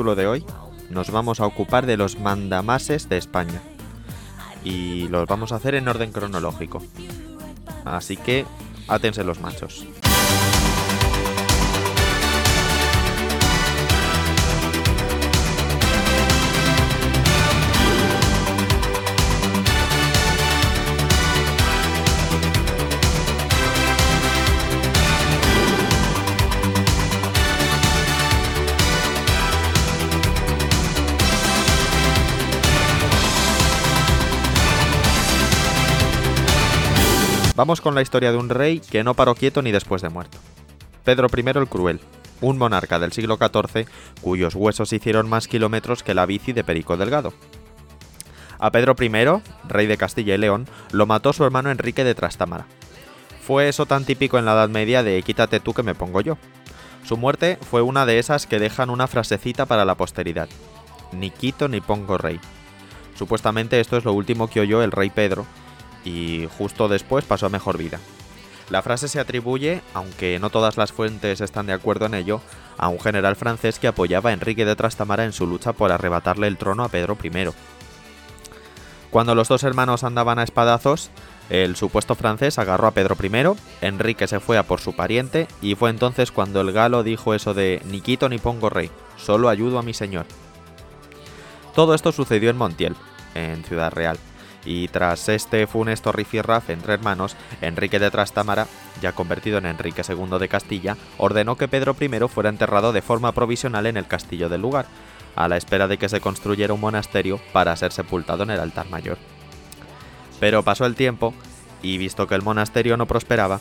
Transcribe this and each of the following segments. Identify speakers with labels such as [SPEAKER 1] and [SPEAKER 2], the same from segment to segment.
[SPEAKER 1] de hoy nos vamos a ocupar de los mandamases de España. Y los vamos a hacer en orden cronológico. Así que átense los machos. Vamos con la historia de un rey que no paró quieto ni después de muerto. Pedro I el Cruel, un monarca del siglo XIV cuyos huesos hicieron más kilómetros que la bici de Perico Delgado. A Pedro I, rey de Castilla y León, lo mató su hermano Enrique de Trastámara. Fue eso tan típico en la Edad Media de quítate tú que me pongo yo. Su muerte fue una de esas que dejan una frasecita para la posteridad. Ni quito ni pongo rey. Supuestamente esto es lo último que oyó el rey Pedro, y justo después pasó a mejor vida. La frase se atribuye, aunque no todas las fuentes están de acuerdo en ello, a un general francés que apoyaba a Enrique de Trastamara en su lucha por arrebatarle el trono a Pedro I. Cuando los dos hermanos andaban a espadazos, el supuesto francés agarró a Pedro I, Enrique se fue a por su pariente y fue entonces cuando el galo dijo eso de ni quito ni pongo rey, solo ayudo a mi señor. Todo esto sucedió en Montiel, en Ciudad Real y tras este funesto rifirraf entre hermanos, Enrique de Trastámara, ya convertido en Enrique II de Castilla, ordenó que Pedro I fuera enterrado de forma provisional en el castillo del lugar, a la espera de que se construyera un monasterio para ser sepultado en el altar mayor. Pero pasó el tiempo, y visto que el monasterio no prosperaba,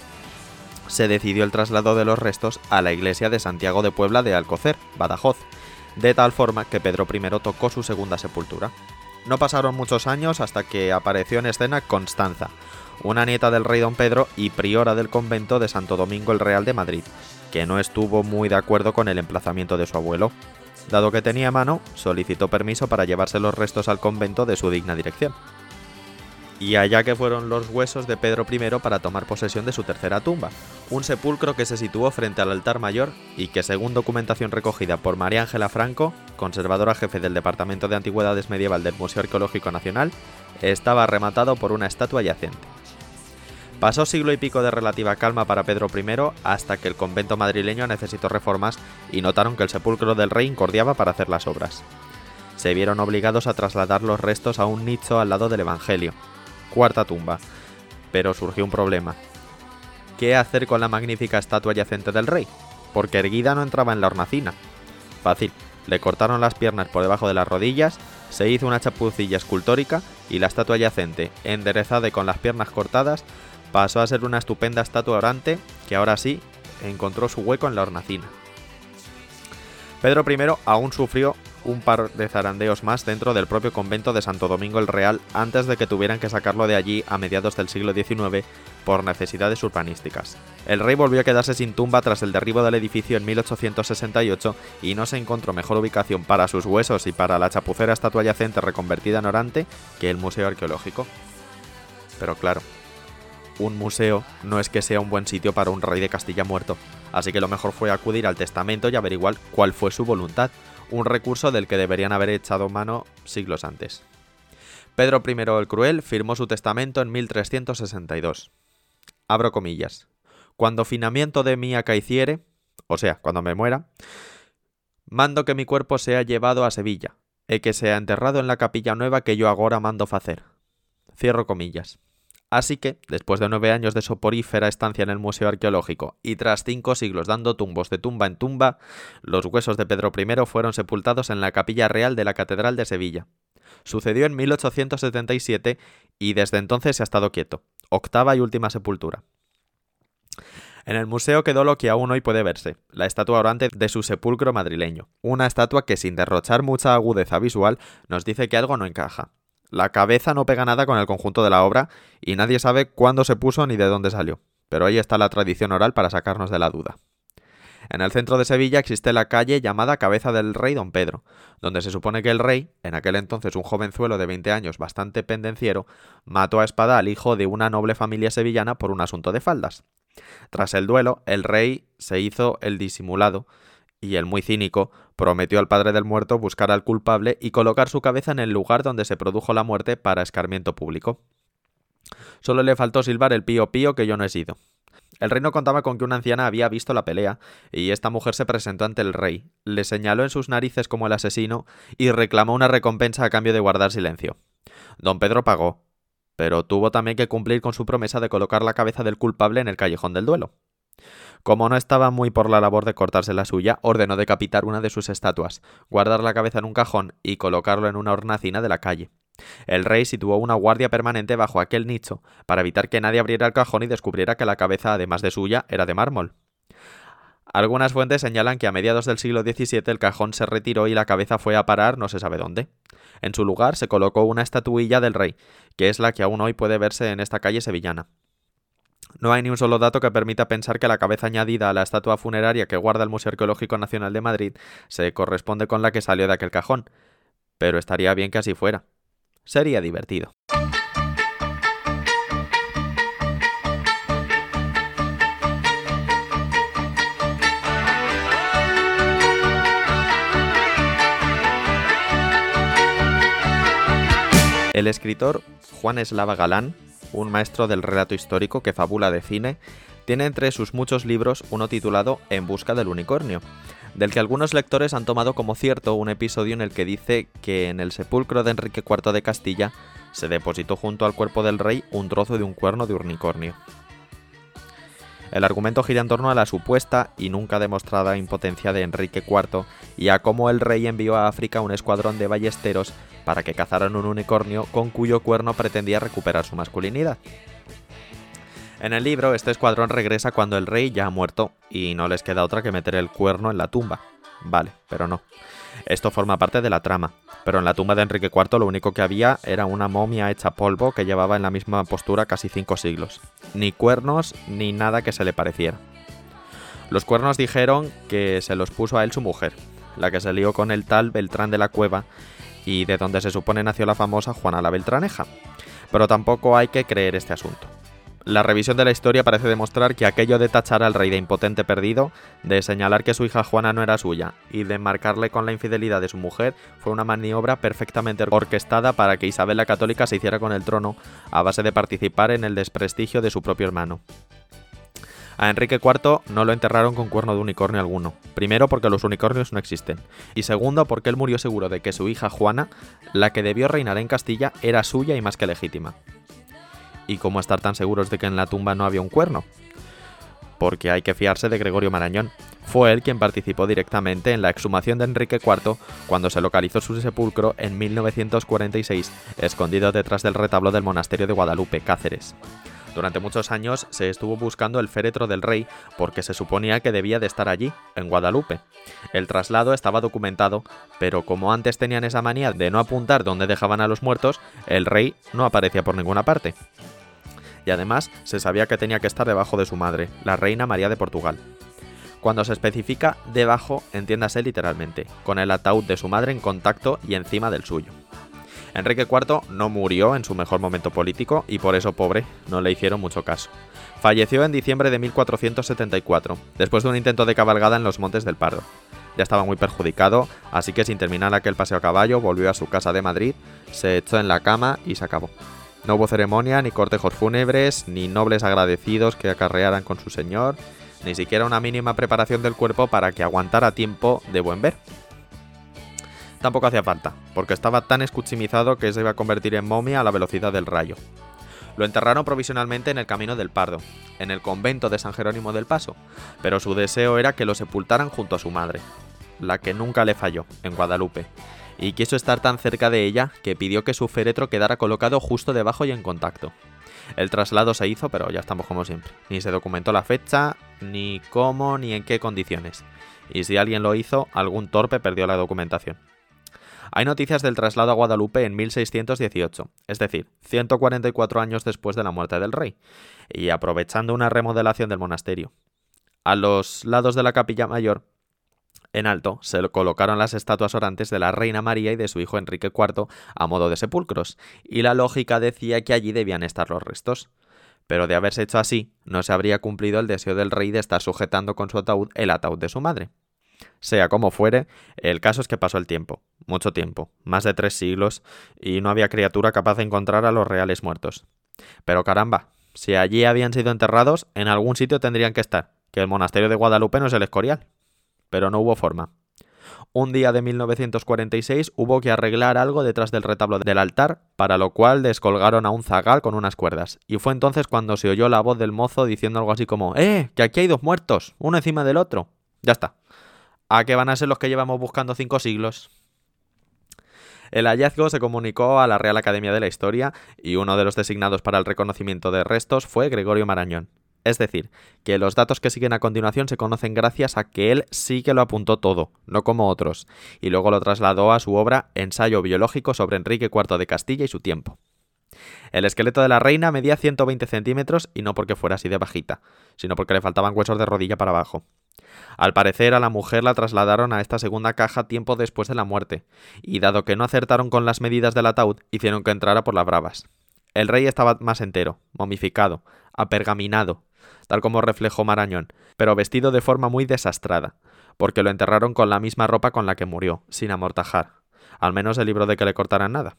[SPEAKER 1] se decidió el traslado de los restos a la iglesia de Santiago de Puebla de Alcocer, Badajoz, de tal forma que Pedro I tocó su segunda sepultura. No pasaron muchos años hasta que apareció en escena Constanza, una nieta del rey don Pedro y priora del convento de Santo Domingo el Real de Madrid, que no estuvo muy de acuerdo con el emplazamiento de su abuelo. Dado que tenía mano, solicitó permiso para llevarse los restos al convento de su digna dirección y allá que fueron los huesos de Pedro I para tomar posesión de su tercera tumba, un sepulcro que se situó frente al altar mayor y que según documentación recogida por María Ángela Franco, conservadora jefe del Departamento de Antigüedades Medieval del Museo Arqueológico Nacional, estaba rematado por una estatua yacente. Pasó siglo y pico de relativa calma para Pedro I hasta que el convento madrileño necesitó reformas y notaron que el sepulcro del rey incordiaba para hacer las obras. Se vieron obligados a trasladar los restos a un nicho al lado del Evangelio, cuarta tumba. Pero surgió un problema. ¿Qué hacer con la magnífica estatua yacente del rey? Porque erguida no entraba en la hornacina. Fácil, le cortaron las piernas por debajo de las rodillas, se hizo una chapucilla escultórica y la estatua yacente, enderezada y con las piernas cortadas, pasó a ser una estupenda estatua orante que ahora sí encontró su hueco en la hornacina. Pedro I aún sufrió un par de zarandeos más dentro del propio convento de Santo Domingo el Real antes de que tuvieran que sacarlo de allí a mediados del siglo XIX por necesidades urbanísticas. El rey volvió a quedarse sin tumba tras el derribo del edificio en 1868 y no se encontró mejor ubicación para sus huesos y para la chapucera estatua yacente reconvertida en orante que el Museo Arqueológico. Pero claro, un museo no es que sea un buen sitio para un rey de Castilla muerto, así que lo mejor fue acudir al testamento y averiguar cuál fue su voluntad, un recurso del que deberían haber echado mano siglos antes. Pedro I el Cruel firmó su testamento en 1362. Abro comillas. Cuando finamiento de mí acaiciere, o sea, cuando me muera, mando que mi cuerpo sea llevado a Sevilla, e que sea enterrado en la capilla nueva que yo agora mando facer. Cierro comillas. Así que, después de nueve años de soporífera estancia en el Museo Arqueológico y tras cinco siglos dando tumbos de tumba en tumba, los huesos de Pedro I fueron sepultados en la capilla real de la Catedral de Sevilla. Sucedió en 1877 y desde entonces se ha estado quieto. Octava y última sepultura. En el museo quedó lo que aún hoy puede verse, la estatua orante de su sepulcro madrileño, una estatua que sin derrochar mucha agudeza visual nos dice que algo no encaja. La cabeza no pega nada con el conjunto de la obra y nadie sabe cuándo se puso ni de dónde salió, pero ahí está la tradición oral para sacarnos de la duda. En el centro de Sevilla existe la calle llamada Cabeza del Rey Don Pedro, donde se supone que el rey, en aquel entonces un jovenzuelo de 20 años bastante pendenciero, mató a espada al hijo de una noble familia sevillana por un asunto de faldas. Tras el duelo, el rey se hizo el disimulado y el muy cínico prometió al padre del muerto buscar al culpable y colocar su cabeza en el lugar donde se produjo la muerte para escarmiento público. Solo le faltó silbar el pío pío que yo no he sido. El reino contaba con que una anciana había visto la pelea, y esta mujer se presentó ante el rey, le señaló en sus narices como el asesino y reclamó una recompensa a cambio de guardar silencio. Don Pedro pagó, pero tuvo también que cumplir con su promesa de colocar la cabeza del culpable en el callejón del duelo. Como no estaba muy por la labor de cortarse la suya, ordenó decapitar una de sus estatuas, guardar la cabeza en un cajón y colocarlo en una hornacina de la calle. El rey situó una guardia permanente bajo aquel nicho, para evitar que nadie abriera el cajón y descubriera que la cabeza, además de suya, era de mármol. Algunas fuentes señalan que a mediados del siglo XVII el cajón se retiró y la cabeza fue a parar no se sabe dónde. En su lugar se colocó una estatuilla del rey, que es la que aún hoy puede verse en esta calle sevillana. No hay ni un solo dato que permita pensar que la cabeza añadida a la estatua funeraria que guarda el Museo Arqueológico Nacional de Madrid se corresponde con la que salió de aquel cajón, pero estaría bien que así fuera. Sería divertido. El escritor Juan Eslava Galán un maestro del relato histórico que fabula de cine, tiene entre sus muchos libros uno titulado En busca del unicornio, del que algunos lectores han tomado como cierto un episodio en el que dice que en el sepulcro de Enrique IV de Castilla se depositó junto al cuerpo del rey un trozo de un cuerno de unicornio. El argumento gira en torno a la supuesta y nunca demostrada impotencia de Enrique IV y a cómo el rey envió a África un escuadrón de ballesteros para que cazaran un unicornio con cuyo cuerno pretendía recuperar su masculinidad. En el libro, este escuadrón regresa cuando el rey ya ha muerto y no les queda otra que meter el cuerno en la tumba. Vale, pero no. Esto forma parte de la trama, pero en la tumba de Enrique IV lo único que había era una momia hecha polvo que llevaba en la misma postura casi cinco siglos. Ni cuernos ni nada que se le pareciera. Los cuernos dijeron que se los puso a él su mujer, la que se lió con el tal Beltrán de la Cueva y de donde se supone nació la famosa Juana la Beltraneja. Pero tampoco hay que creer este asunto. La revisión de la historia parece demostrar que aquello de tachar al rey de impotente perdido, de señalar que su hija Juana no era suya y de marcarle con la infidelidad de su mujer fue una maniobra perfectamente orquestada para que Isabel la Católica se hiciera con el trono a base de participar en el desprestigio de su propio hermano. A Enrique IV no lo enterraron con cuerno de unicornio alguno. Primero porque los unicornios no existen. Y segundo porque él murió seguro de que su hija Juana, la que debió reinar en Castilla, era suya y más que legítima. ¿Y cómo estar tan seguros de que en la tumba no había un cuerno? Porque hay que fiarse de Gregorio Marañón. Fue él quien participó directamente en la exhumación de Enrique IV cuando se localizó su sepulcro en 1946, escondido detrás del retablo del monasterio de Guadalupe, Cáceres. Durante muchos años se estuvo buscando el féretro del rey porque se suponía que debía de estar allí, en Guadalupe. El traslado estaba documentado, pero como antes tenían esa manía de no apuntar dónde dejaban a los muertos, el rey no aparecía por ninguna parte. Y además se sabía que tenía que estar debajo de su madre, la reina María de Portugal. Cuando se especifica debajo, entiéndase literalmente, con el ataúd de su madre en contacto y encima del suyo. Enrique IV no murió en su mejor momento político y por eso, pobre, no le hicieron mucho caso. Falleció en diciembre de 1474, después de un intento de cabalgada en los Montes del Pardo. Ya estaba muy perjudicado, así que sin terminar aquel paseo a caballo volvió a su casa de Madrid, se echó en la cama y se acabó. No hubo ceremonia, ni cortejos fúnebres, ni nobles agradecidos que acarrearan con su señor, ni siquiera una mínima preparación del cuerpo para que aguantara tiempo de buen ver tampoco hacía falta, porque estaba tan escuchimizado que se iba a convertir en momia a la velocidad del rayo. Lo enterraron provisionalmente en el Camino del Pardo, en el convento de San Jerónimo del Paso, pero su deseo era que lo sepultaran junto a su madre, la que nunca le falló, en Guadalupe, y quiso estar tan cerca de ella que pidió que su féretro quedara colocado justo debajo y en contacto. El traslado se hizo, pero ya estamos como siempre. Ni se documentó la fecha, ni cómo, ni en qué condiciones. Y si alguien lo hizo, algún torpe perdió la documentación. Hay noticias del traslado a Guadalupe en 1618, es decir, 144 años después de la muerte del rey, y aprovechando una remodelación del monasterio. A los lados de la capilla mayor, en alto, se colocaron las estatuas orantes de la reina María y de su hijo Enrique IV a modo de sepulcros, y la lógica decía que allí debían estar los restos. Pero de haberse hecho así, no se habría cumplido el deseo del rey de estar sujetando con su ataúd el ataúd de su madre. Sea como fuere, el caso es que pasó el tiempo, mucho tiempo, más de tres siglos, y no había criatura capaz de encontrar a los reales muertos. Pero caramba, si allí habían sido enterrados, en algún sitio tendrían que estar, que el monasterio de Guadalupe no es el Escorial. Pero no hubo forma. Un día de 1946 hubo que arreglar algo detrás del retablo del altar, para lo cual descolgaron a un zagal con unas cuerdas. Y fue entonces cuando se oyó la voz del mozo diciendo algo así como ¡Eh! Que aquí hay dos muertos, uno encima del otro. Ya está. ¿A qué van a ser los que llevamos buscando cinco siglos? El hallazgo se comunicó a la Real Academia de la Historia y uno de los designados para el reconocimiento de restos fue Gregorio Marañón. Es decir, que los datos que siguen a continuación se conocen gracias a que él sí que lo apuntó todo, no como otros, y luego lo trasladó a su obra Ensayo biológico sobre Enrique IV de Castilla y su tiempo. El esqueleto de la reina medía 120 centímetros y no porque fuera así de bajita, sino porque le faltaban huesos de rodilla para abajo. Al parecer a la mujer la trasladaron a esta segunda caja tiempo después de la muerte, y dado que no acertaron con las medidas del ataúd, hicieron que entrara por las bravas. El rey estaba más entero, momificado, apergaminado, tal como reflejó Marañón, pero vestido de forma muy desastrada, porque lo enterraron con la misma ropa con la que murió, sin amortajar. Al menos el libro de que le cortaran nada.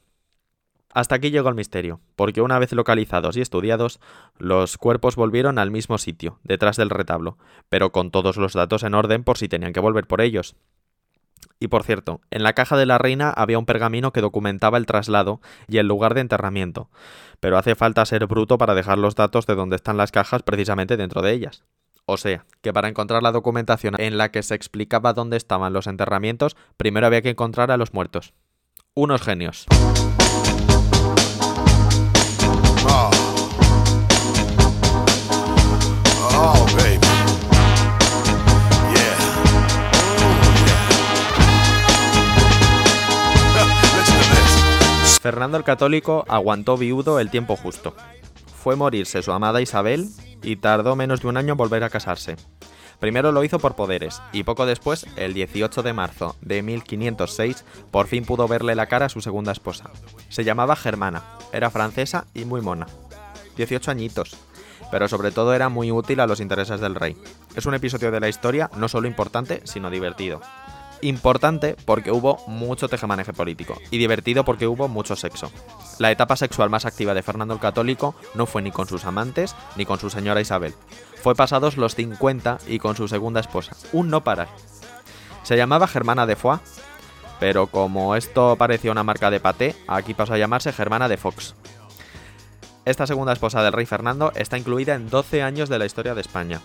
[SPEAKER 1] Hasta aquí llegó el misterio, porque una vez localizados y estudiados, los cuerpos volvieron al mismo sitio, detrás del retablo, pero con todos los datos en orden por si tenían que volver por ellos. Y por cierto, en la caja de la reina había un pergamino que documentaba el traslado y el lugar de enterramiento, pero hace falta ser bruto para dejar los datos de dónde están las cajas precisamente dentro de ellas. O sea, que para encontrar la documentación en la que se explicaba dónde estaban los enterramientos, primero había que encontrar a los muertos. Unos genios. Fernando el Católico aguantó viudo el tiempo justo. Fue morirse su amada Isabel y tardó menos de un año en volver a casarse. Primero lo hizo por poderes, y poco después, el 18 de marzo de 1506, por fin pudo verle la cara a su segunda esposa. Se llamaba Germana, era francesa y muy mona. 18 añitos, pero sobre todo era muy útil a los intereses del rey. Es un episodio de la historia no solo importante, sino divertido. Importante porque hubo mucho tejemaneje político y divertido porque hubo mucho sexo. La etapa sexual más activa de Fernando el Católico no fue ni con sus amantes ni con su señora Isabel. Fue pasados los 50 y con su segunda esposa, un no parar. Se llamaba Germana de Foix, pero como esto parecía una marca de paté, aquí pasó a llamarse Germana de Fox. Esta segunda esposa del rey Fernando está incluida en 12 años de la historia de España,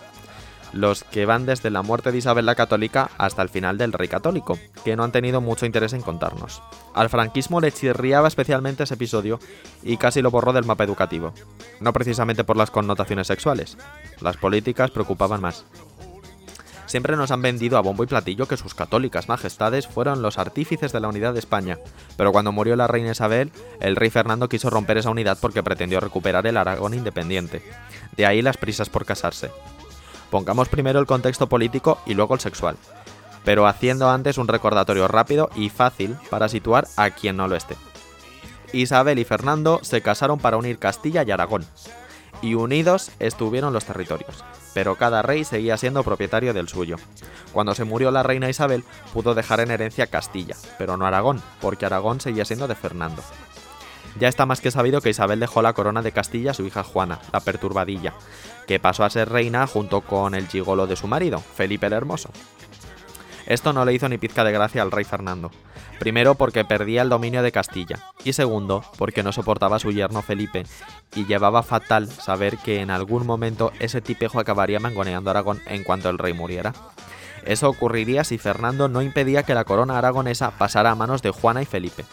[SPEAKER 1] los que van desde la muerte de Isabel la Católica hasta el final del rey católico, que no han tenido mucho interés en contarnos. Al franquismo le chirriaba especialmente ese episodio y casi lo borró del mapa educativo, no precisamente por las connotaciones sexuales, las políticas preocupaban más. Siempre nos han vendido a bombo y platillo que sus católicas majestades fueron los artífices de la unidad de España, pero cuando murió la reina Isabel, el rey Fernando quiso romper esa unidad porque pretendió recuperar el Aragón independiente. De ahí las prisas por casarse. Pongamos primero el contexto político y luego el sexual, pero haciendo antes un recordatorio rápido y fácil para situar a quien no lo esté. Isabel y Fernando se casaron para unir Castilla y Aragón, y unidos estuvieron los territorios, pero cada rey seguía siendo propietario del suyo. Cuando se murió la reina Isabel, pudo dejar en herencia Castilla, pero no Aragón, porque Aragón seguía siendo de Fernando. Ya está más que sabido que Isabel dejó la corona de Castilla a su hija Juana, la perturbadilla, que pasó a ser reina junto con el gigolo de su marido, Felipe el Hermoso. Esto no le hizo ni pizca de gracia al rey Fernando. Primero porque perdía el dominio de Castilla y segundo porque no soportaba a su yerno Felipe y llevaba fatal saber que en algún momento ese tipejo acabaría mangoneando Aragón en cuanto el rey muriera. Eso ocurriría si Fernando no impedía que la corona aragonesa pasara a manos de Juana y Felipe.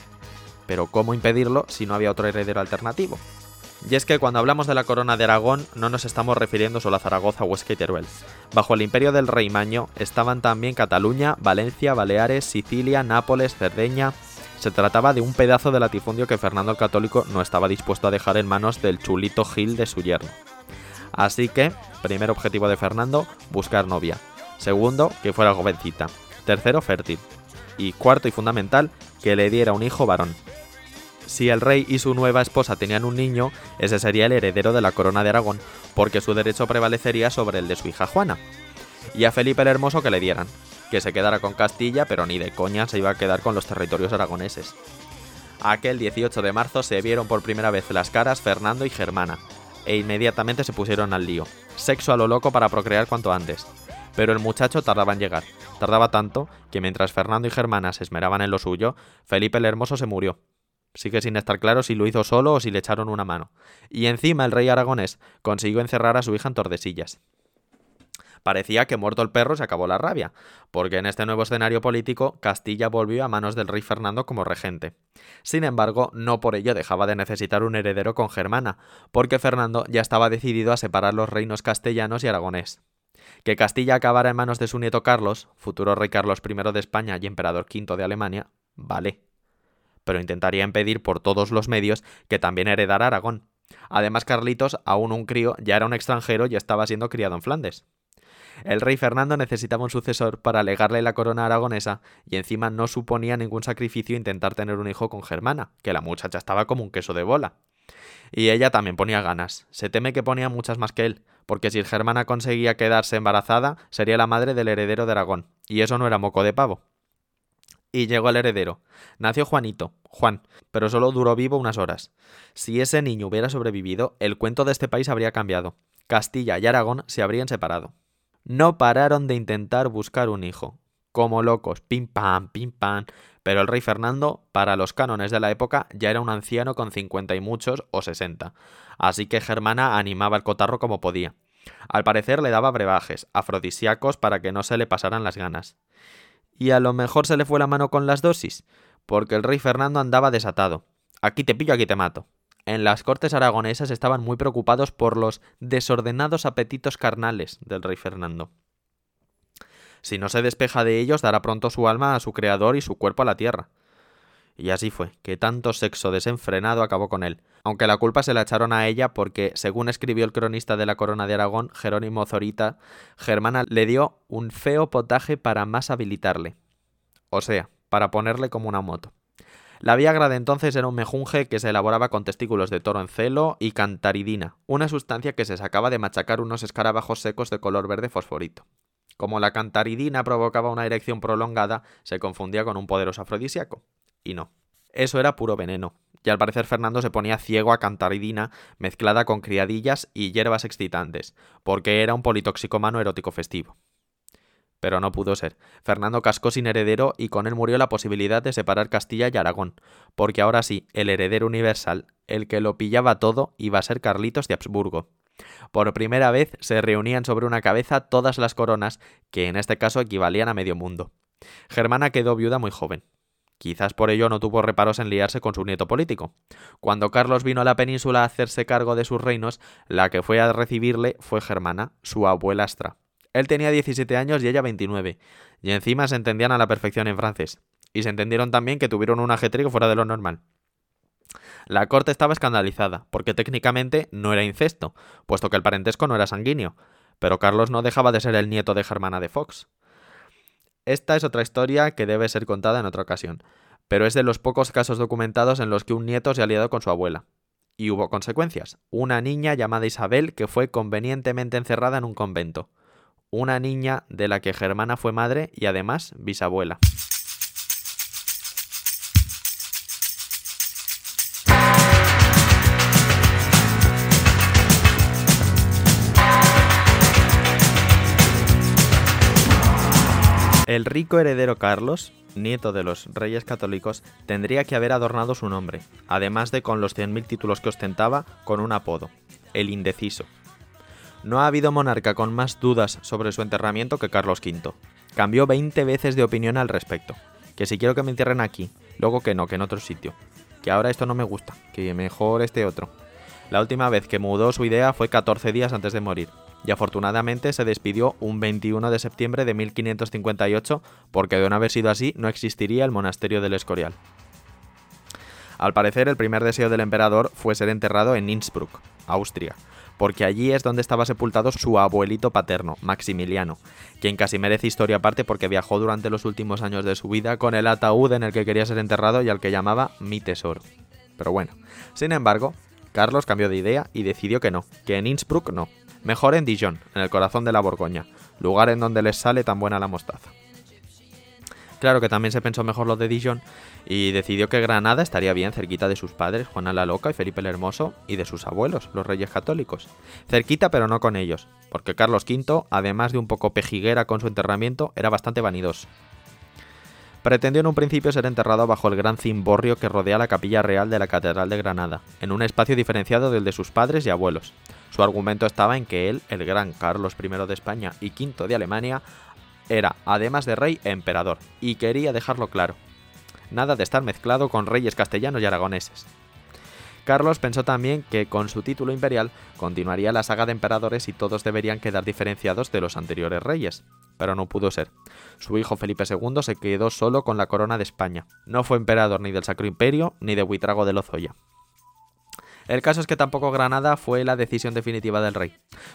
[SPEAKER 1] Pero ¿cómo impedirlo si no había otro heredero alternativo? Y es que cuando hablamos de la corona de Aragón no nos estamos refiriendo solo a Zaragoza, Huesca y Teruel. Bajo el imperio del rey Maño estaban también Cataluña, Valencia, Baleares, Sicilia, Nápoles, Cerdeña. Se trataba de un pedazo de latifundio que Fernando el Católico no estaba dispuesto a dejar en manos del chulito Gil de su yerno. Así que, primer objetivo de Fernando, buscar novia. Segundo, que fuera jovencita. Tercero, fértil. Y cuarto y fundamental, que le diera un hijo varón. Si el rey y su nueva esposa tenían un niño, ese sería el heredero de la corona de Aragón, porque su derecho prevalecería sobre el de su hija Juana. Y a Felipe el Hermoso que le dieran. que se quedara con Castilla, pero ni de coña se iba a quedar con los territorios aragoneses. Aquel 18 de marzo se vieron por primera vez las caras Fernando y Germana, e inmediatamente se pusieron al lío. Sexo a lo loco para procrear cuanto antes. Pero el muchacho tardaba en llegar. Tardaba tanto que mientras Fernando y Germana se esmeraban en lo suyo, Felipe el Hermoso se murió. Sigue sin estar claro si lo hizo solo o si le echaron una mano. Y encima el rey aragonés consiguió encerrar a su hija en Tordesillas. Parecía que muerto el perro se acabó la rabia, porque en este nuevo escenario político Castilla volvió a manos del rey Fernando como regente. Sin embargo, no por ello dejaba de necesitar un heredero con Germana, porque Fernando ya estaba decidido a separar los reinos castellanos y aragonés. Que Castilla acabara en manos de su nieto Carlos, futuro rey Carlos I de España y emperador V de Alemania, vale. Pero intentaría impedir por todos los medios que también heredara Aragón. Además, Carlitos, aún un crío, ya era un extranjero y estaba siendo criado en Flandes. El rey Fernando necesitaba un sucesor para legarle la corona aragonesa y encima no suponía ningún sacrificio intentar tener un hijo con Germana, que la muchacha estaba como un queso de bola. Y ella también ponía ganas. Se teme que ponía muchas más que él, porque si Germana conseguía quedarse embarazada, sería la madre del heredero de Aragón, y eso no era moco de pavo. Y llegó el heredero. Nació Juanito, Juan, pero solo duró vivo unas horas. Si ese niño hubiera sobrevivido, el cuento de este país habría cambiado. Castilla y Aragón se habrían separado no pararon de intentar buscar un hijo. Como locos, pim pam, pim pam. Pero el rey Fernando, para los cánones de la época, ya era un anciano con cincuenta y muchos o sesenta. Así que Germana animaba el cotarro como podía. Al parecer le daba brebajes, afrodisíacos para que no se le pasaran las ganas. Y a lo mejor se le fue la mano con las dosis, porque el rey Fernando andaba desatado. Aquí te pillo, aquí te mato en las cortes aragonesas estaban muy preocupados por los desordenados apetitos carnales del rey Fernando. Si no se despeja de ellos, dará pronto su alma a su creador y su cuerpo a la tierra. Y así fue, que tanto sexo desenfrenado acabó con él, aunque la culpa se la echaron a ella porque, según escribió el cronista de la corona de Aragón, Jerónimo Zorita, Germana le dio un feo potaje para más habilitarle. O sea, para ponerle como una moto. La Viagra de entonces era un mejunje que se elaboraba con testículos de toro en celo y cantaridina, una sustancia que se sacaba de machacar unos escarabajos secos de color verde fosforito. Como la cantaridina provocaba una erección prolongada, se confundía con un poderoso afrodisíaco. Y no. Eso era puro veneno, y al parecer Fernando se ponía ciego a cantaridina mezclada con criadillas y hierbas excitantes, porque era un politoxicomano erótico festivo pero no pudo ser. Fernando cascó sin heredero y con él murió la posibilidad de separar Castilla y Aragón, porque ahora sí, el heredero universal, el que lo pillaba todo, iba a ser Carlitos de Habsburgo. Por primera vez se reunían sobre una cabeza todas las coronas, que en este caso equivalían a medio mundo. Germana quedó viuda muy joven. Quizás por ello no tuvo reparos en liarse con su nieto político. Cuando Carlos vino a la península a hacerse cargo de sus reinos, la que fue a recibirle fue Germana, su abuelastra. Él tenía 17 años y ella 29, y encima se entendían a la perfección en francés, y se entendieron también que tuvieron un ajetrío fuera de lo normal. La corte estaba escandalizada, porque técnicamente no era incesto, puesto que el parentesco no era sanguíneo, pero Carlos no dejaba de ser el nieto de Germana de Fox. Esta es otra historia que debe ser contada en otra ocasión, pero es de los pocos casos documentados en los que un nieto se ha liado con su abuela. Y hubo consecuencias. Una niña llamada Isabel que fue convenientemente encerrada en un convento una niña de la que Germana fue madre y además bisabuela. El rico heredero Carlos, nieto de los reyes católicos, tendría que haber adornado su nombre, además de con los 100.000 títulos que ostentaba, con un apodo, el indeciso. No ha habido monarca con más dudas sobre su enterramiento que Carlos V. Cambió 20 veces de opinión al respecto. Que si quiero que me entierren aquí, luego que no, que en otro sitio. Que ahora esto no me gusta, que mejor este otro. La última vez que mudó su idea fue 14 días antes de morir, y afortunadamente se despidió un 21 de septiembre de 1558 porque de no haber sido así no existiría el monasterio del Escorial. Al parecer el primer deseo del emperador fue ser enterrado en Innsbruck, Austria, porque allí es donde estaba sepultado su abuelito paterno, Maximiliano, quien casi merece historia aparte porque viajó durante los últimos años de su vida con el ataúd en el que quería ser enterrado y al que llamaba mi tesoro. Pero bueno, sin embargo, Carlos cambió de idea y decidió que no, que en Innsbruck no, mejor en Dijon, en el corazón de la Borgoña, lugar en donde les sale tan buena la mostaza. Claro que también se pensó mejor lo de Dijon y decidió que Granada estaría bien cerquita de sus padres, Juana la Loca y Felipe el Hermoso, y de sus abuelos, los reyes católicos. Cerquita pero no con ellos, porque Carlos V, además de un poco pejiguera con su enterramiento, era bastante vanidoso. Pretendió en un principio ser enterrado bajo el gran cimborrio que rodea la capilla real de la Catedral de Granada, en un espacio diferenciado del de sus padres y abuelos. Su argumento estaba en que él, el gran Carlos I de España y V de Alemania, era, además de rey, emperador, y quería dejarlo claro. Nada de estar mezclado con reyes castellanos y aragoneses. Carlos pensó también que con su título imperial continuaría la saga de emperadores y todos deberían quedar diferenciados de los anteriores reyes, pero no pudo ser. Su hijo Felipe II se quedó solo con la corona de España. No fue emperador ni del Sacro Imperio ni de Huitrago de Lozoya. El caso es que tampoco Granada fue la decisión definitiva del rey.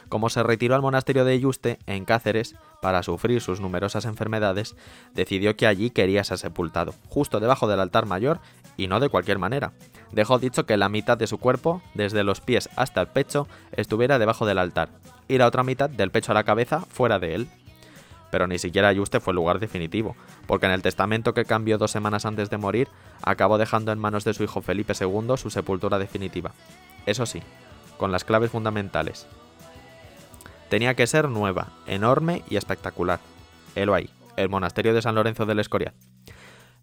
[SPEAKER 1] Como se retiró al monasterio de Yuste, en Cáceres, para sufrir sus numerosas enfermedades, decidió que allí quería ser sepultado, justo debajo del altar mayor, y no de cualquier manera. Dejó dicho que la mitad de su cuerpo, desde los pies hasta el pecho, estuviera debajo del altar, y la otra mitad, del pecho a la cabeza, fuera de él pero ni siquiera Yuste fue el lugar definitivo, porque en el testamento que cambió dos semanas antes de morir, acabó dejando en manos de su hijo Felipe II su sepultura definitiva. Eso sí, con las claves fundamentales. Tenía que ser nueva, enorme y espectacular. Helo ahí, el monasterio de San Lorenzo del Escorial.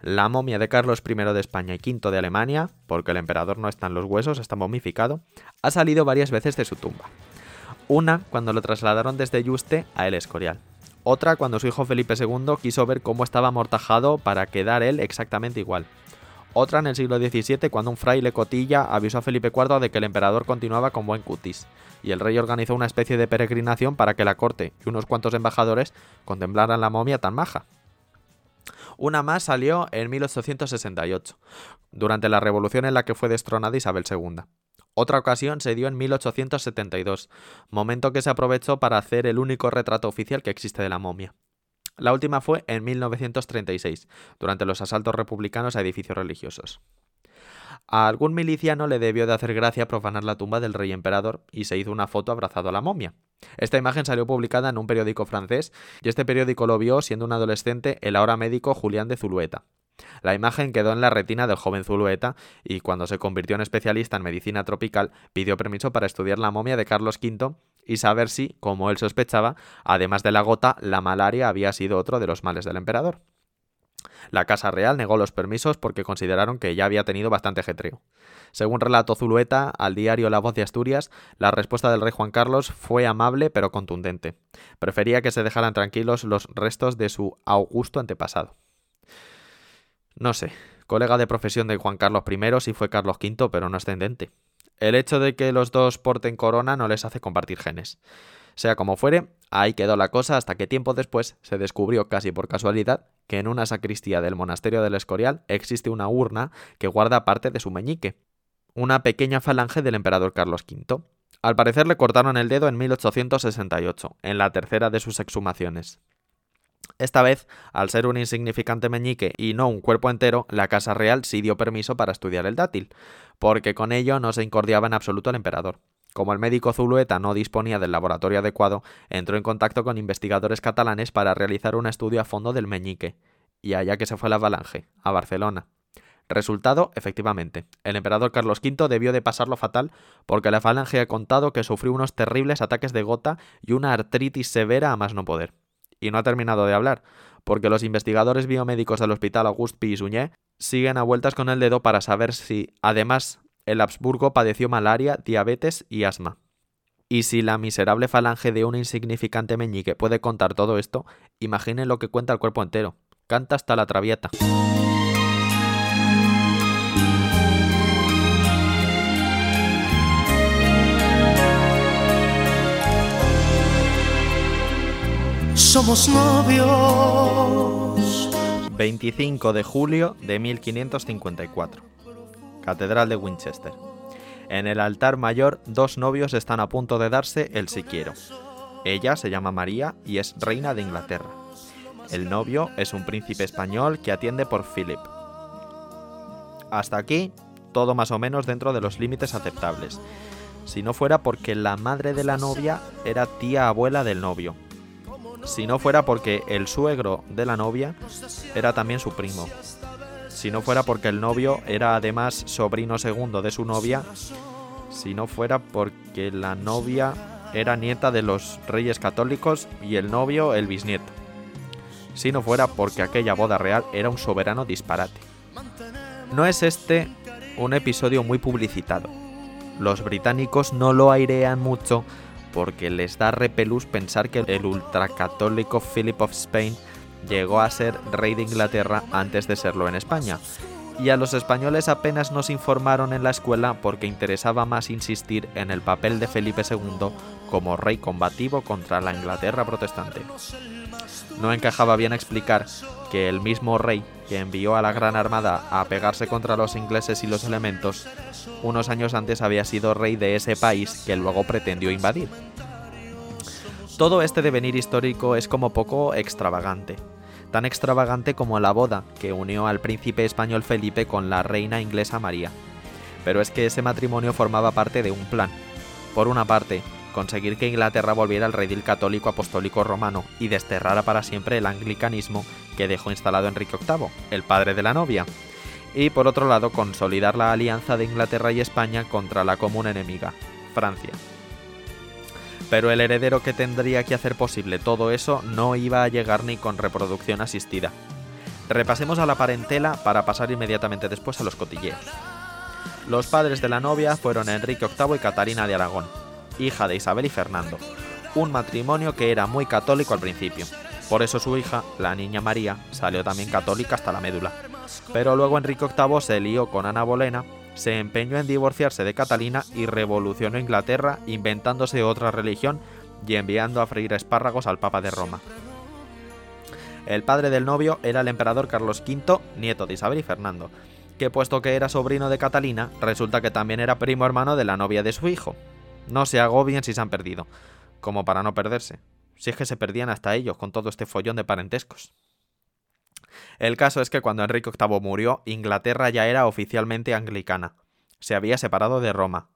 [SPEAKER 1] La momia de Carlos I de España y V de Alemania, porque el emperador no está en los huesos, está momificado, ha salido varias veces de su tumba. Una cuando lo trasladaron desde Yuste a El Escorial, otra cuando su hijo Felipe II quiso ver cómo estaba amortajado para quedar él exactamente igual. Otra en el siglo XVII cuando un fraile cotilla avisó a Felipe IV de que el emperador continuaba con buen cutis, y el rey organizó una especie de peregrinación para que la corte y unos cuantos embajadores contemplaran la momia tan maja. Una más salió en 1868, durante la revolución en la que fue destronada Isabel II. Otra ocasión se dio en 1872, momento que se aprovechó para hacer el único retrato oficial que existe de la momia. La última fue en 1936, durante los asaltos republicanos a edificios religiosos. A algún miliciano le debió de hacer gracia profanar la tumba del rey emperador y se hizo una foto abrazado a la momia. Esta imagen salió publicada en un periódico francés y este periódico lo vio siendo un adolescente el ahora médico Julián de Zulueta. La imagen quedó en la retina del joven Zulueta y cuando se convirtió en especialista en medicina tropical pidió permiso para estudiar la momia de Carlos V y saber si, como él sospechaba, además de la gota, la malaria había sido otro de los males del emperador. La Casa Real negó los permisos porque consideraron que ya había tenido bastante jetreo. Según relató Zulueta al diario La Voz de Asturias, la respuesta del rey Juan Carlos fue amable pero contundente. Prefería que se dejaran tranquilos los restos de su augusto antepasado. No sé, colega de profesión de Juan Carlos I sí fue Carlos V, pero no ascendente. El hecho de que los dos porten corona no les hace compartir genes. Sea como fuere, ahí quedó la cosa hasta que tiempo después se descubrió casi por casualidad que en una sacristía del monasterio del Escorial existe una urna que guarda parte de su meñique, una pequeña falange del emperador Carlos V. Al parecer le cortaron el dedo en 1868, en la tercera de sus exhumaciones. Esta vez, al ser un insignificante meñique y no un cuerpo entero, la Casa Real sí dio permiso para estudiar el dátil, porque con ello no se incordiaba en absoluto el emperador. Como el médico Zulueta no disponía del laboratorio adecuado, entró en contacto con investigadores catalanes para realizar un estudio a fondo del meñique, y allá que se fue la avalanche, a Barcelona. Resultado, efectivamente, el emperador Carlos V debió de pasarlo fatal porque la falange ha contado que sufrió unos terribles ataques de gota y una artritis severa a más no poder y no ha terminado de hablar, porque los investigadores biomédicos del Hospital Auguste Pisuñé siguen a vueltas con el dedo para saber si, además, el Habsburgo padeció malaria, diabetes y asma. Y si la miserable falange de un insignificante meñique puede contar todo esto, imaginen lo que cuenta el cuerpo entero. Canta hasta la traviata. Somos novios. 25 de julio de 1554. Catedral de Winchester. En el altar mayor, dos novios están a punto de darse el si quiero. Ella se llama María y es reina de Inglaterra. El novio es un príncipe español que atiende por Philip. Hasta aquí, todo más o menos dentro de los límites aceptables. Si no fuera porque la madre de la novia era tía abuela del novio, si no fuera porque el suegro de la novia era también su primo. Si no fuera porque el novio era además sobrino segundo de su novia. Si no fuera porque la novia era nieta de los reyes católicos y el novio el bisnieto. Si no fuera porque aquella boda real era un soberano disparate. No es este un episodio muy publicitado. Los británicos no lo airean mucho porque les da repelús pensar que el ultracatólico Philip of Spain llegó a ser rey de Inglaterra antes de serlo en España. Y a los españoles apenas nos informaron en la escuela porque interesaba más insistir en el papel de Felipe II como rey combativo contra la Inglaterra protestante. No encajaba bien explicar que el mismo rey que envió a la Gran Armada a pegarse contra los ingleses y los elementos, unos años antes había sido rey de ese país que luego pretendió invadir. Todo este devenir histórico es como poco extravagante, tan extravagante como la boda que unió al príncipe español Felipe con la reina inglesa María. Pero es que ese matrimonio formaba parte de un plan. Por una parte, conseguir que Inglaterra volviera al redil católico apostólico romano y desterrara para siempre el anglicanismo que dejó instalado Enrique VIII, el padre de la novia. Y por otro lado, consolidar la alianza de Inglaterra y España contra la común enemiga, Francia. Pero el heredero que tendría que hacer posible todo eso no iba a llegar ni con reproducción asistida. Repasemos a la parentela para pasar inmediatamente después a los cotilleos. Los padres de la novia fueron Enrique VIII y Catalina de Aragón, hija de Isabel y Fernando, un matrimonio que era muy católico al principio. Por eso su hija, la niña María, salió también católica hasta la médula. Pero luego Enrique VIII se lió con Ana Bolena se empeñó en divorciarse de Catalina y revolucionó Inglaterra inventándose otra religión y enviando a freír espárragos al Papa de Roma. El padre del novio era el emperador Carlos V, nieto de Isabel y Fernando, que puesto que era sobrino de Catalina, resulta que también era primo hermano de la novia de su hijo. No se agobien si se han perdido, como para no perderse, si es que se perdían hasta ellos con todo este follón de parentescos. El caso es que cuando Enrique VIII murió, Inglaterra ya era oficialmente anglicana. Se había separado de Roma.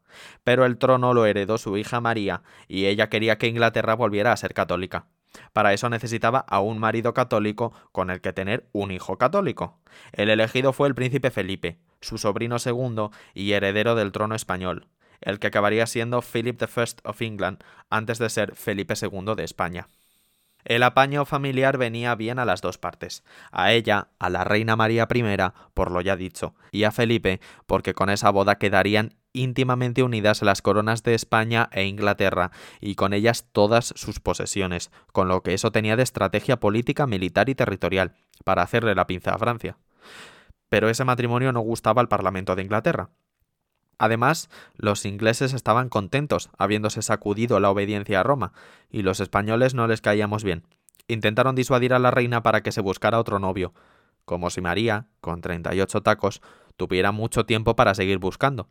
[SPEAKER 1] Pero el trono lo heredó su hija María, y ella quería que Inglaterra volviera a ser católica. Para eso necesitaba a un marido católico con el que tener un hijo católico. El elegido fue el príncipe Felipe, su sobrino segundo y heredero del trono español, el que acabaría siendo Philip I of England antes de ser Felipe II de España. El apaño familiar venía bien a las dos partes, a ella, a la reina María I, por lo ya dicho, y a Felipe, porque con esa boda quedarían íntimamente unidas las coronas de España e Inglaterra, y con ellas todas sus posesiones, con lo que eso tenía de estrategia política, militar y territorial, para hacerle la pinza a Francia. Pero ese matrimonio no gustaba al Parlamento de Inglaterra. Además, los ingleses estaban contentos, habiéndose sacudido la obediencia a Roma, y los españoles no les caíamos bien. Intentaron disuadir a la reina para que se buscara otro novio, como si María, con 38 tacos, tuviera mucho tiempo para seguir buscando.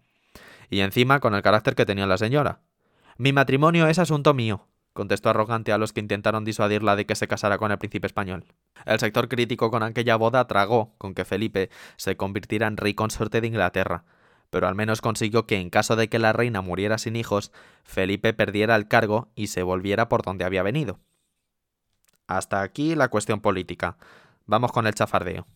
[SPEAKER 1] Y encima con el carácter que tenía la señora. Mi matrimonio es asunto mío, contestó arrogante a los que intentaron disuadirla de que se casara con el príncipe español. El sector crítico con aquella boda tragó con que Felipe se convirtiera en rey consorte de Inglaterra, pero al menos consiguió que en caso de que la reina muriera sin hijos, Felipe perdiera el cargo y se volviera por donde había venido. Hasta aquí la cuestión política. Vamos con el chafardeo.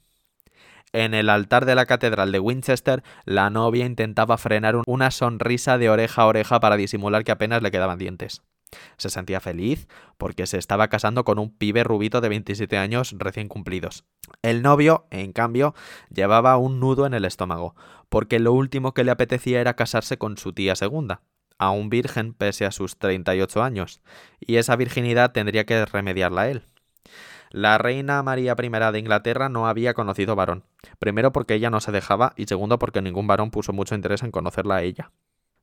[SPEAKER 1] En el altar de la catedral de Winchester, la novia intentaba frenar una sonrisa de oreja a oreja para disimular que apenas le quedaban dientes. Se sentía feliz porque se estaba casando con un pibe rubito de 27 años recién cumplidos. El novio, en cambio, llevaba un nudo en el estómago, porque lo último que le apetecía era casarse con su tía segunda, aún virgen pese a sus 38 años, y esa virginidad tendría que remediarla él. La reina María I de Inglaterra no había conocido varón, primero porque ella no se dejaba y segundo porque ningún varón puso mucho interés en conocerla a ella.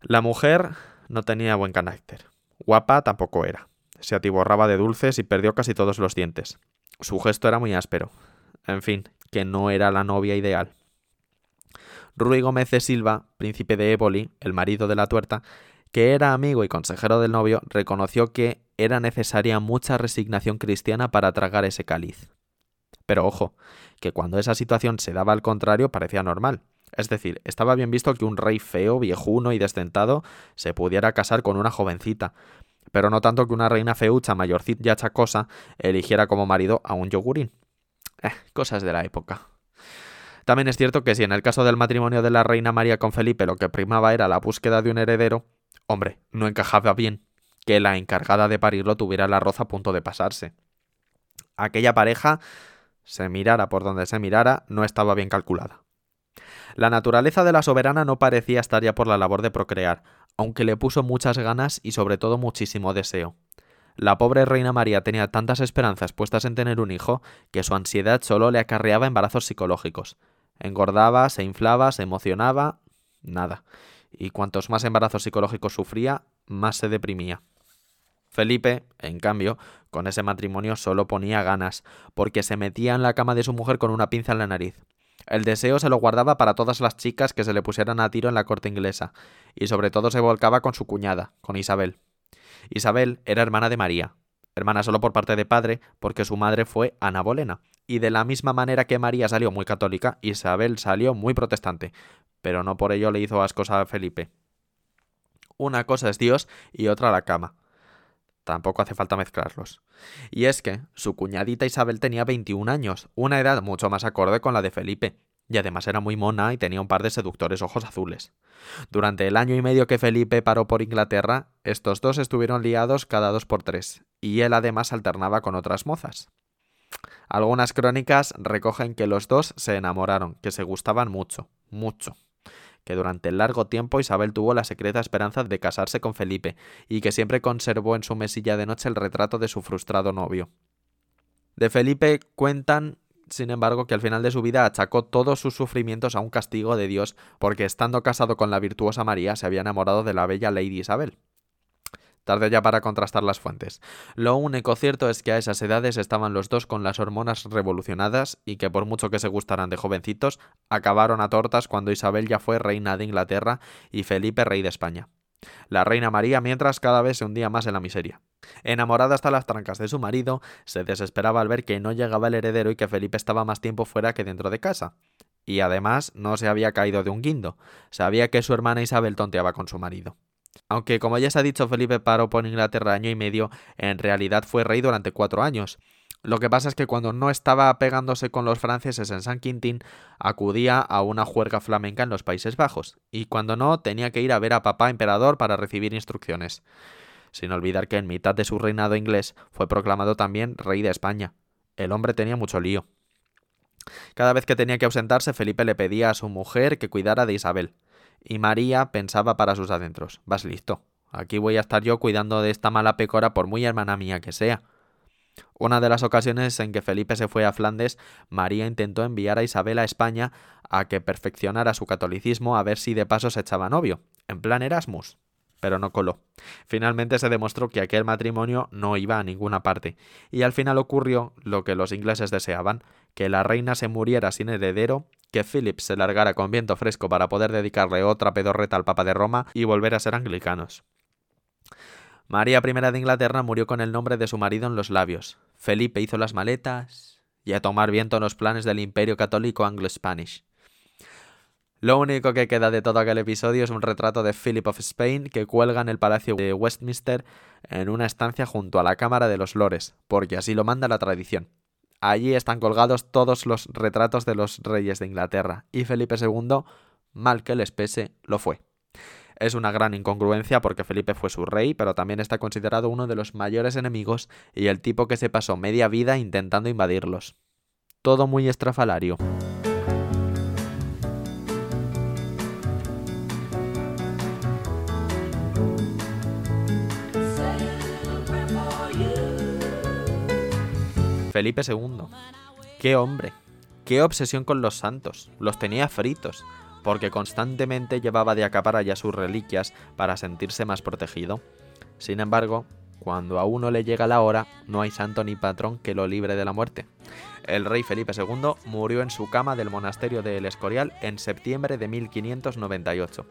[SPEAKER 1] La mujer no tenía buen carácter. Guapa tampoco era. Se atiborraba de dulces y perdió casi todos los dientes. Su gesto era muy áspero. En fin, que no era la novia ideal. Rui Gómez de Silva, príncipe de Éboli, el marido de la tuerta, que era amigo y consejero del novio, reconoció que era necesaria mucha resignación cristiana para tragar ese cáliz. Pero ojo, que cuando esa situación se daba al contrario parecía normal. Es decir, estaba bien visto que un rey feo, viejuno y desdentado se pudiera casar con una jovencita. pero no tanto que una reina feucha, mayorcita y achacosa, eligiera como marido a un yogurín. Eh, cosas de la época. También es cierto que si en el caso del matrimonio de la reina María con Felipe lo que primaba era la búsqueda de un heredero, hombre, no encajaba bien que la encargada de parirlo tuviera el arroz a punto de pasarse. Aquella pareja, se mirara por donde se mirara, no estaba bien calculada. La naturaleza de la soberana no parecía estar ya por la labor de procrear, aunque le puso muchas ganas y sobre todo muchísimo deseo. La pobre reina María tenía tantas esperanzas puestas en tener un hijo que su ansiedad solo le acarreaba embarazos psicológicos. Engordaba, se inflaba, se emocionaba, nada. Y cuantos más embarazos psicológicos sufría, más se deprimía. Felipe, en cambio, con ese matrimonio solo ponía ganas, porque se metía en la cama de su mujer con una pinza en la nariz. El deseo se lo guardaba para todas las chicas que se le pusieran a tiro en la corte inglesa, y sobre todo se volcaba con su cuñada, con Isabel. Isabel era hermana de María, hermana solo por parte de padre, porque su madre fue Ana Bolena, y de la misma manera que María salió muy católica, Isabel salió muy protestante, pero no por ello le hizo ascos a Felipe. Una cosa es Dios y otra la cama. Tampoco hace falta mezclarlos. Y es que su cuñadita Isabel tenía 21 años, una edad mucho más acorde con la de Felipe, y además era muy mona y tenía un par de seductores ojos azules. Durante el año y medio que Felipe paró por Inglaterra, estos dos estuvieron liados cada dos por tres, y él además alternaba con otras mozas. Algunas crónicas recogen que los dos se enamoraron, que se gustaban mucho, mucho que durante largo tiempo Isabel tuvo la secreta esperanza de casarse con Felipe, y que siempre conservó en su mesilla de noche el retrato de su frustrado novio. De Felipe cuentan, sin embargo, que al final de su vida achacó todos sus sufrimientos a un castigo de Dios, porque estando casado con la virtuosa María se había enamorado de la bella Lady Isabel. Tarde ya para contrastar las fuentes. Lo único cierto es que a esas edades estaban los dos con las hormonas revolucionadas y que por mucho que se gustaran de jovencitos, acabaron a tortas cuando Isabel ya fue reina de Inglaterra y Felipe rey de España. La reina María mientras cada vez se hundía más en la miseria. Enamorada hasta las trancas de su marido, se desesperaba al ver que no llegaba el heredero y que Felipe estaba más tiempo fuera que dentro de casa. Y además no se había caído de un guindo, sabía que su hermana Isabel tonteaba con su marido. Aunque, como ya se ha dicho, Felipe paró por Inglaterra año y medio, en realidad fue rey durante cuatro años. Lo que pasa es que cuando no estaba pegándose con los franceses en San Quintín, acudía a una juerga flamenca en los Países Bajos, y cuando no, tenía que ir a ver a papá emperador para recibir instrucciones. Sin olvidar que en mitad de su reinado inglés fue proclamado también rey de España. El hombre tenía mucho lío. Cada vez que tenía que ausentarse, Felipe le pedía a su mujer que cuidara de Isabel. Y María pensaba para sus adentros, vas listo, aquí voy a estar yo cuidando de esta mala pecora por muy hermana mía que sea. Una de las ocasiones en que Felipe se fue a Flandes, María intentó enviar a Isabel a España a que perfeccionara su catolicismo a ver si de paso se echaba novio, en plan Erasmus pero no coló. Finalmente se demostró que aquel matrimonio no iba a ninguna parte, y al final ocurrió lo que los ingleses deseaban, que la reina se muriera sin heredero, que Philip se largara con viento fresco para poder dedicarle otra pedorreta al Papa de Roma y volver a ser anglicanos. María I de Inglaterra murió con el nombre de su marido en los labios. Felipe hizo las maletas y a tomar viento en los planes del imperio católico anglo-spanish. Lo único que queda de todo aquel episodio es un retrato de Philip of Spain que cuelga en el Palacio de Westminster en una estancia junto a la Cámara de los Lores, porque así lo manda la tradición. Allí están colgados todos los retratos de los reyes de Inglaterra, y Felipe II, mal que les pese, lo fue. Es una gran incongruencia porque Felipe fue su rey, pero también está considerado uno de los mayores enemigos y el tipo que se pasó media vida intentando invadirlos. Todo muy estrafalario. Felipe II. ¡Qué hombre! ¡Qué obsesión con los santos! Los tenía fritos, porque constantemente llevaba de acapar allá sus reliquias para sentirse más protegido. Sin embargo, cuando a uno le llega la hora, no hay santo ni patrón que lo libre de la muerte. El rey Felipe II murió en su cama del monasterio de El Escorial en septiembre de 1598.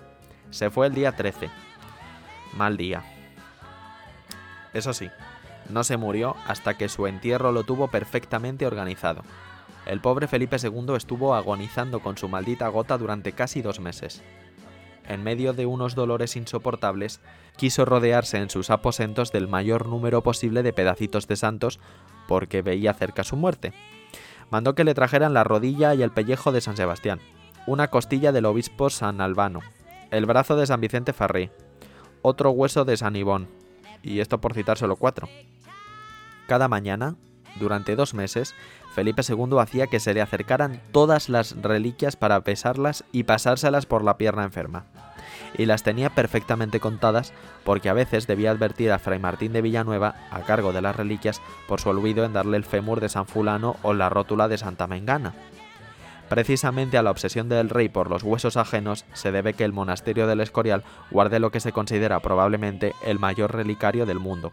[SPEAKER 1] Se fue el día 13. Mal día. Eso sí, no se murió hasta que su entierro lo tuvo perfectamente organizado. El pobre Felipe II estuvo agonizando con su maldita gota durante casi dos meses. en medio de unos dolores insoportables, quiso rodearse en sus aposentos del mayor número posible de pedacitos de santos porque veía cerca su muerte. Mandó que le trajeran la rodilla y el pellejo de San Sebastián, una costilla del obispo San Albano, el brazo de San Vicente Farré, otro hueso de San Ibón, y esto por citar solo cuatro. Cada mañana, durante dos meses, Felipe II hacía que se le acercaran todas las reliquias para pesarlas y pasárselas por la pierna enferma. Y las tenía perfectamente contadas porque a veces debía advertir a Fray Martín de Villanueva, a cargo de las reliquias, por su olvido en darle el fémur de San Fulano o la rótula de Santa Mengana. Precisamente a la obsesión del rey por los huesos ajenos se debe que el monasterio del Escorial guarde lo que se considera probablemente el mayor relicario del mundo,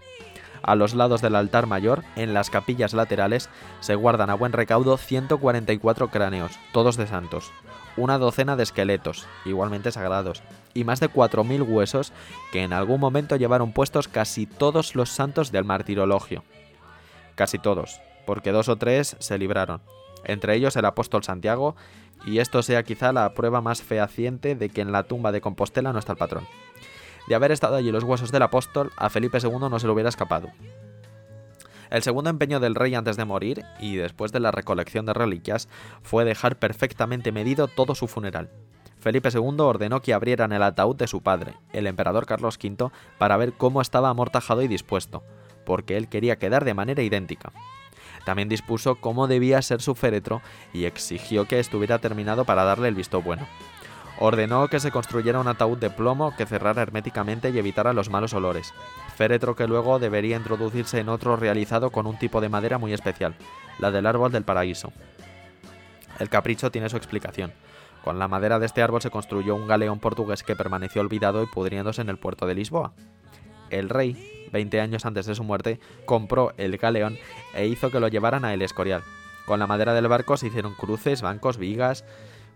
[SPEAKER 1] a los lados del altar mayor, en las capillas laterales, se guardan a buen recaudo 144 cráneos, todos de santos, una docena de esqueletos, igualmente sagrados, y más de 4.000 huesos que en algún momento llevaron puestos casi todos los santos del martirologio. Casi todos, porque dos o tres se libraron, entre ellos el apóstol Santiago, y esto sea quizá la prueba más fehaciente de que en la tumba de Compostela no está el patrón. De haber estado allí los huesos del apóstol, a Felipe II no se le hubiera escapado. El segundo empeño del rey antes de morir, y después de la recolección de reliquias, fue dejar perfectamente medido todo su funeral. Felipe II ordenó que abrieran el ataúd de su padre, el emperador Carlos V, para ver cómo estaba amortajado y dispuesto, porque él quería quedar de manera idéntica. También dispuso cómo debía ser su féretro y exigió que estuviera terminado para darle el visto bueno. Ordenó que se construyera un ataúd de plomo que cerrara herméticamente y evitara los malos olores, féretro que luego debería introducirse en otro realizado con un tipo de madera muy especial, la del árbol del paraíso. El capricho tiene su explicación. Con la madera de este árbol se construyó un galeón portugués que permaneció olvidado y pudriéndose en el puerto de Lisboa. El rey, 20 años antes de su muerte, compró el galeón e hizo que lo llevaran a El Escorial. Con la madera del barco se hicieron cruces, bancos, vigas,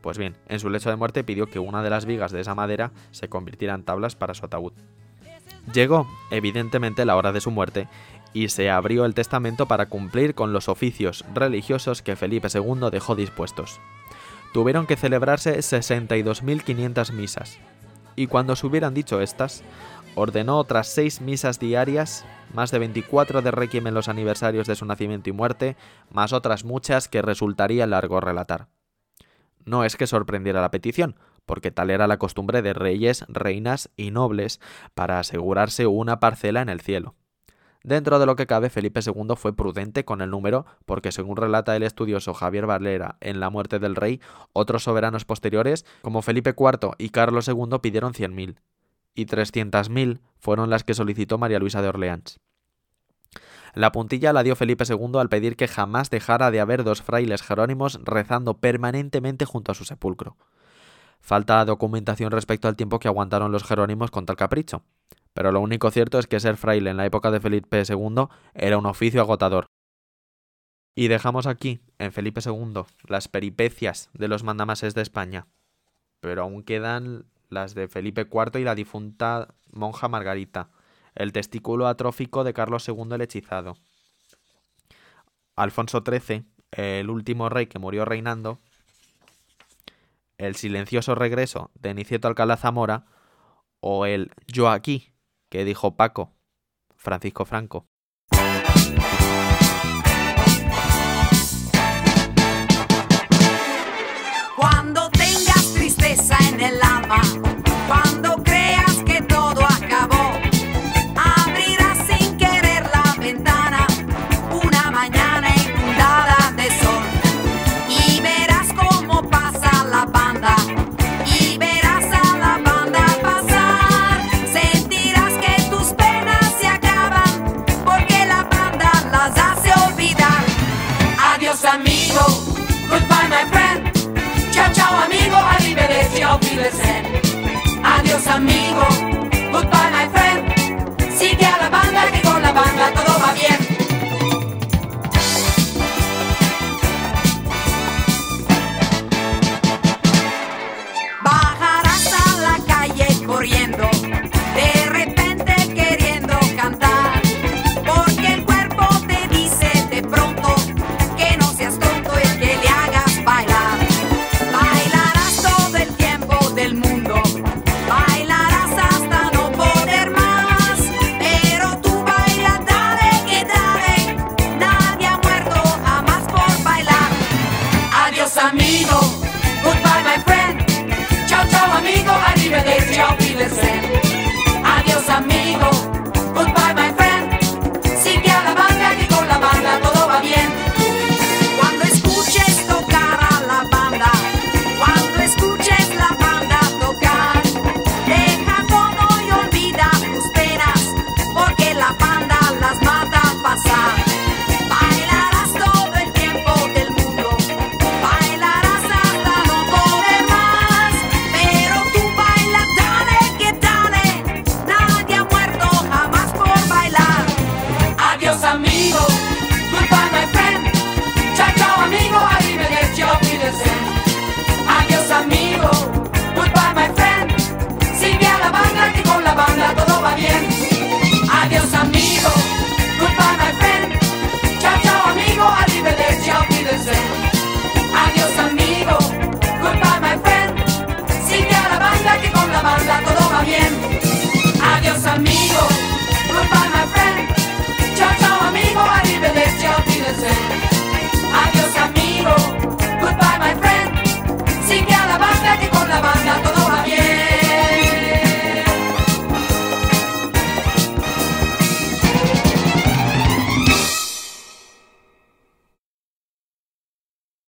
[SPEAKER 1] pues bien, en su lecho de muerte pidió que una de las vigas de esa madera se convirtiera en tablas para su ataúd. Llegó, evidentemente, la hora de su muerte y se abrió el testamento para cumplir con los oficios religiosos que Felipe II dejó dispuestos. Tuvieron que celebrarse 62.500 misas, y cuando se hubieran dicho estas, ordenó otras seis misas diarias, más de 24 de requiem en los aniversarios de su nacimiento y muerte, más otras muchas que resultaría largo relatar. No es que sorprendiera la petición, porque tal era la costumbre de reyes, reinas y nobles para asegurarse una parcela en el cielo. Dentro de lo que cabe, Felipe II fue prudente con el número, porque según relata el estudioso Javier Valera en La muerte del rey, otros soberanos posteriores, como Felipe IV y Carlos II, pidieron 100.000, y 300.000 fueron las que solicitó María Luisa de Orleans. La puntilla la dio Felipe II al pedir que jamás dejara de haber dos frailes jerónimos rezando permanentemente junto a su sepulcro. Falta documentación respecto al tiempo que aguantaron los jerónimos con tal capricho, pero lo único cierto es que ser fraile en la época de Felipe II era un oficio agotador. Y dejamos aquí, en Felipe II, las peripecias de los mandamases de España. Pero aún quedan las de Felipe IV y la difunta monja Margarita, el testículo atrófico de Carlos II el hechizado. Alfonso XIII, el último rey que murió reinando, el silencioso regreso de Nicieto Alcalá Zamora o el yo aquí que dijo Paco, Francisco Franco.